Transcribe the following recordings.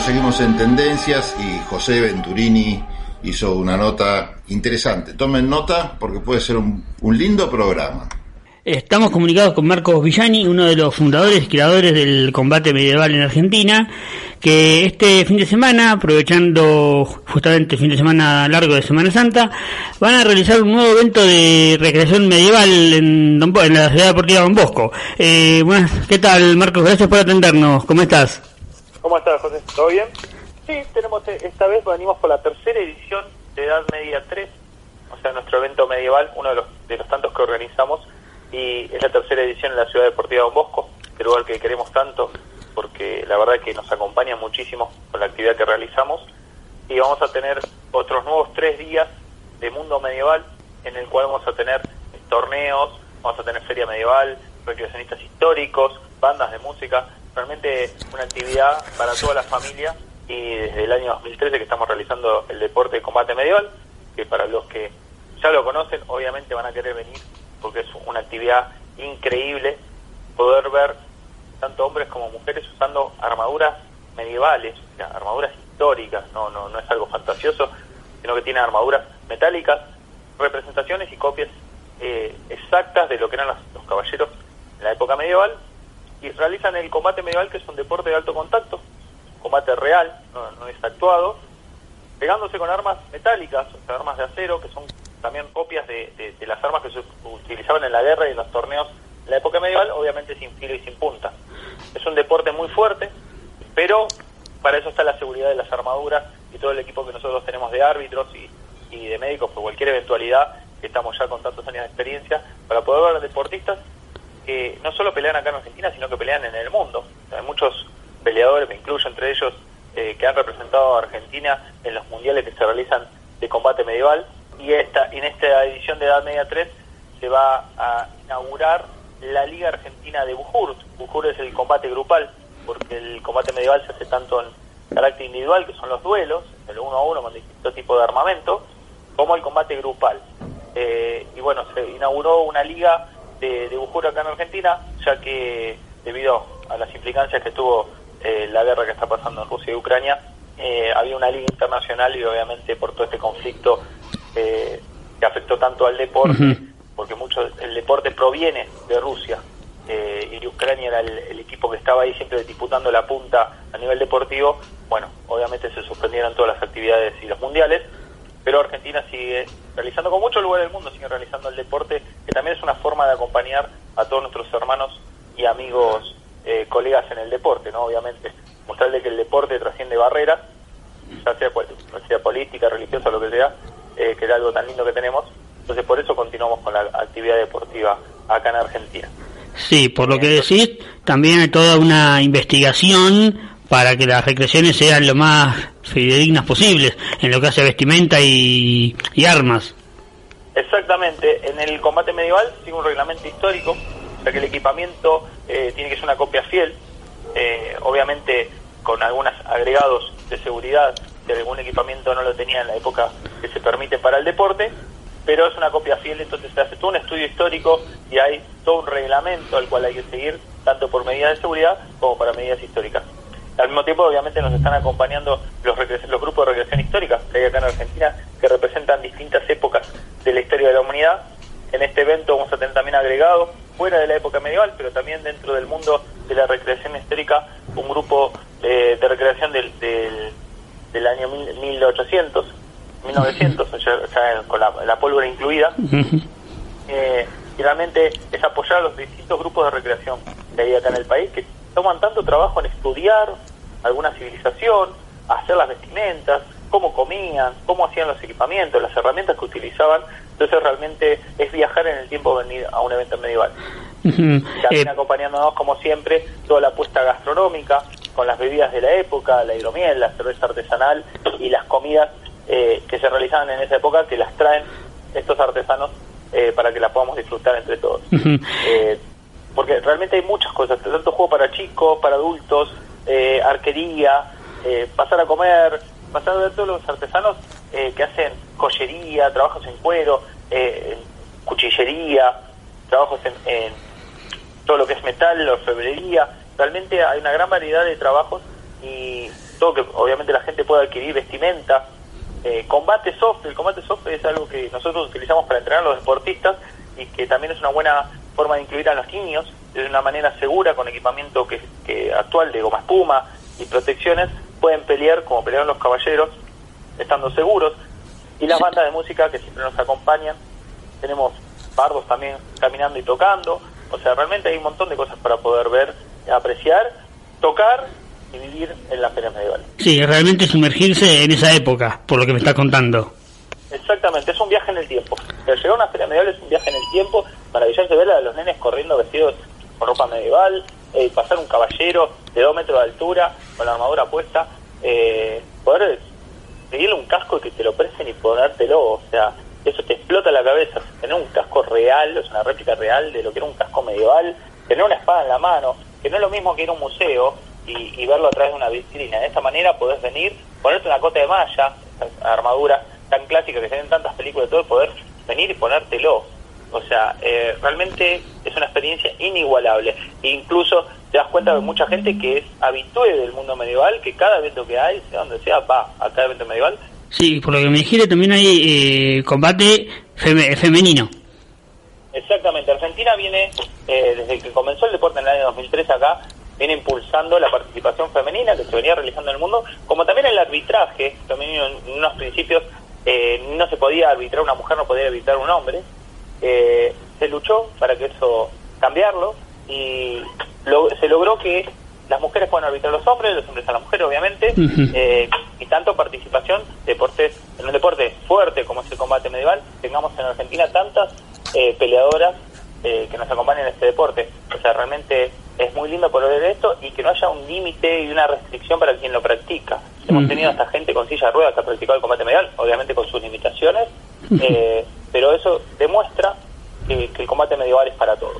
Seguimos en tendencias y José Venturini hizo una nota interesante. Tomen nota porque puede ser un, lindo programa. Estamos comunicados con Marcos Villani, uno de los fundadores y creadores del combate medieval en Argentina, que este fin de semana, aprovechando justamente el fin de semana largo de Semana Santa, van a realizar un nuevo evento de recreación medieval en, en la ciudad deportiva Don Bosco. Eh, bueno, ¿qué tal Marcos? Gracias por atendernos. ¿Cómo estás? ¿Cómo estás, José? ¿Todo bien? Sí, tenemos eh, esta vez venimos por la tercera edición de Edad Media 3, o sea, nuestro evento medieval, uno de los, de tantos que organizamos, y es la tercera edición en la Ciudad Deportiva Don Bosco, el lugar que queremos tanto, porque la verdad que nos acompaña muchísimo con la actividad que realizamos, y vamos a tener otros nuevos tres días de mundo medieval, en el cual vamos a tener torneos, vamos a tener feria medieval, recreacionistas históricos, bandas de música, realmente una actividad para toda la familia y desde el año 2013 que estamos realizando el deporte de combate medieval, que para los que ya lo conocen obviamente van a querer venir porque es una actividad increíble poder ver tanto hombres como mujeres usando armaduras medievales, armaduras históricas, no, no, no es algo fantasioso, sino que tiene armaduras metálicas, representaciones y copias eh, exactas de lo que eran los caballeros en la época medieval y realizan el combate medieval que es un deporte de alto contacto, combate real, no, es actuado, pegándose con armas metálicas, armas de acero, que son también copias de, las armas que se utilizaban en la guerra y en los torneos en la época medieval, obviamente sin filo y sin punta. Es un deporte muy fuerte, pero para eso está la seguridad de las armaduras y todo el equipo que nosotros tenemos de árbitros y, y de médicos por cualquier eventualidad, que estamos ya con tantos años de experiencia, para poder ver deportistas que no solo pelean acá en Argentina, sino que pelean en el mundo. Hay muchos peleadores, me incluyo entre ellos, eh, que han representado a Argentina en los mundiales que se realizan de combate medieval. Y esta, en esta edición de Edad Media 3 se va a inaugurar la Liga Argentina de Bujur. Bujur es el combate grupal, porque el combate medieval se hace tanto en carácter individual, que son los duelos, el uno a uno con distintos tipos de armamento, como el combate grupal. Eh, y bueno, se inauguró una liga de, de Bujur acá en Argentina, ya que debido a las implicancias que tuvo eh, la guerra que está pasando en Rusia y Ucrania, eh, había una liga internacional y obviamente por todo este conflicto eh, que afectó tanto al deporte, porque mucho el deporte proviene de Rusia y Ucrania era el, equipo que estaba ahí siempre disputando la punta a nivel deportivo, bueno, obviamente se suspendieron todas las actividades y los mundiales, pero Argentina sigue realizando con mucho lugar del mundo, sigue realizando el deporte, que también es una forma de acompañar a todos nuestros hermanos y amigos eh, colegas en el deporte, ¿no? Obviamente, mostrarle que el deporte trasciende barreras, ya sea, sea política, religiosa, lo que sea, eh, que es algo tan lindo que tenemos. Entonces, por eso continuamos con la actividad deportiva acá en Argentina. Sí, por lo que decís, también hay toda una investigación para que las recreaciones sean lo más fidedignas posibles en lo que hace vestimenta y, y armas. Exactamente, en el combate medieval sigue un reglamento histórico o sea que el equipamiento eh, tiene que ser una copia fiel, eh, obviamente con algunos agregados de seguridad, si algún equipamiento no lo tenía en la época que se permite para el deporte, pero es una copia fiel, entonces se hace todo un estudio histórico y hay todo un reglamento al cual hay que seguir, tanto por medidas de seguridad como para medidas históricas. Al mismo tiempo, obviamente, nos están acompañando los, los grupos de recreación histórica que hay acá en Argentina, que representan distintas épocas de la historia de la humanidad. En este evento vamos a tener también agregado fuera de la época medieval, pero también dentro del mundo de la recreación histórica, un grupo de recreación del, del, año 1800, 1900, o sea, con la, pólvora incluida. Eh, y realmente es apoyar a los distintos grupos de recreación que hay acá en el país, que toman tanto trabajo en estudiar alguna civilización, hacer las vestimentas, cómo comían, cómo hacían los equipamientos, las herramientas que utilizaban. Entonces realmente es viajar en el tiempo venir a un evento medieval. También eh, acompañándonos como siempre toda la apuesta gastronómica con las bebidas de la época, la hidromiel, la cerveza artesanal y las comidas eh, que se realizaban en esa época que las traen estos artesanos eh, para que las podamos disfrutar entre todos. Porque realmente hay muchas cosas, tanto juego para chicos, para adultos, arquería, pasar a comer, pasar a ver todos los artesanos eh, que hacen joyería, trabajos en cuero, eh, cuchillería, trabajos en, todo lo que es metal, orfebrería. Realmente hay una gran variedad de trabajos y todo que obviamente la gente pueda adquirir vestimenta. Eh, combate soft, el combate soft es algo que nosotros utilizamos para entrenar a los deportistas y que también es una buena forma de incluir a los niños de una manera segura con equipamiento que, que actual de goma espuma y protecciones pueden pelear como pelearon los caballeros estando seguros. Y las bandas de música que siempre nos acompañan tenemos pardos también caminando y tocando. O sea realmente hay un montón de cosas para poder ver apreciar tocar y vivir en la feria medieval sí realmente sumergirse en esa época por lo que me está contando Exactamente, es un viaje en el tiempo. Pero llegar a una feria medieval es un viaje en el tiempo, maravilloso ver a los nenes corriendo vestidos con ropa medieval, eh, pasar un caballero de dos metros de altura con la armadura puesta, eh, poder pedirle un casco que te lo presten y ponértelo, o sea, eso te explota la cabeza, tener un casco real, es una réplica real de lo que era un casco medieval, tener una espada en la mano, que no es lo mismo que ir a un museo y, y verlo a través de una vitrina. De esta manera podés venir, ponerte una cota de malla, armadura, tan clásica que se ven en tantas películas de todo, poder venir y ponértelo. O sea, eh, realmente es una experiencia inigualable. E incluso te das cuenta de mucha gente que es habitué del mundo medieval, que cada evento que hay, sea donde sea, va a cada evento medieval. Sí, por lo que me dijiste, también hay eh, combate femenino. Exactamente, Argentina viene, eh, desde que comenzó el deporte en el año 2003 acá, viene impulsando la participación femenina que se venía realizando en el mundo, como también el arbitraje, también en unos principios eh, no se podía arbitrar una mujer, no podía arbitrar un hombre. Eh, se luchó para que eso cambiarlo y se logró que las mujeres puedan arbitrar a los hombres, los hombres a las mujeres, obviamente, eh, y tanto participación deportes en un deporte fuerte como es el combate medieval, tengamos en Argentina tantas peleadoras que nos acompañan en este deporte. O sea, realmente es muy lindo poder ver esto y que no haya un límite y una restricción para quien lo practica. Hemos tenido hasta gente con silla de ruedas que ha practicado el combate medial, obviamente con sus limitaciones, eh, pero eso demuestra que, el combate medieval es para todos.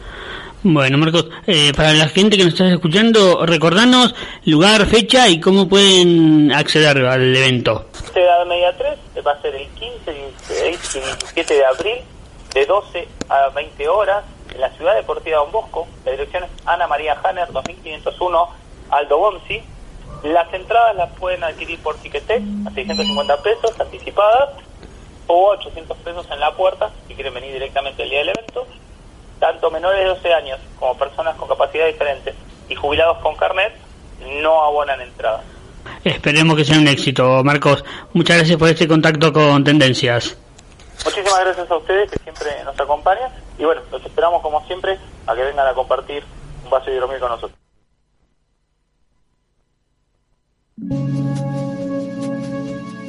Bueno, Marcos, eh, para la gente que nos está escuchando, recordanos lugar, fecha y cómo pueden acceder al evento. Edad Media 3 va a ser el 15, 16 y 17 de abril, de 12 a 20 horas en la ciudad deportiva Don Bosco. La dirección es Ana María Hanner, 2501 Aldo Bonzi. Las entradas las pueden adquirir por Tiquetet a 650 pesos anticipadas o 800 pesos en la puerta si quieren venir directamente el día del evento. Tanto menores de 12 años como personas con capacidad diferente y jubilados con carnet no abonan entrada. Esperemos que sea un éxito, Marcos. Muchas gracias por este contacto con Tendencias. Muchísimas gracias a ustedes que siempre nos acompañan y bueno, los esperamos como siempre a que vengan a compartir un vaso de hidromiel con nosotros. Thank you.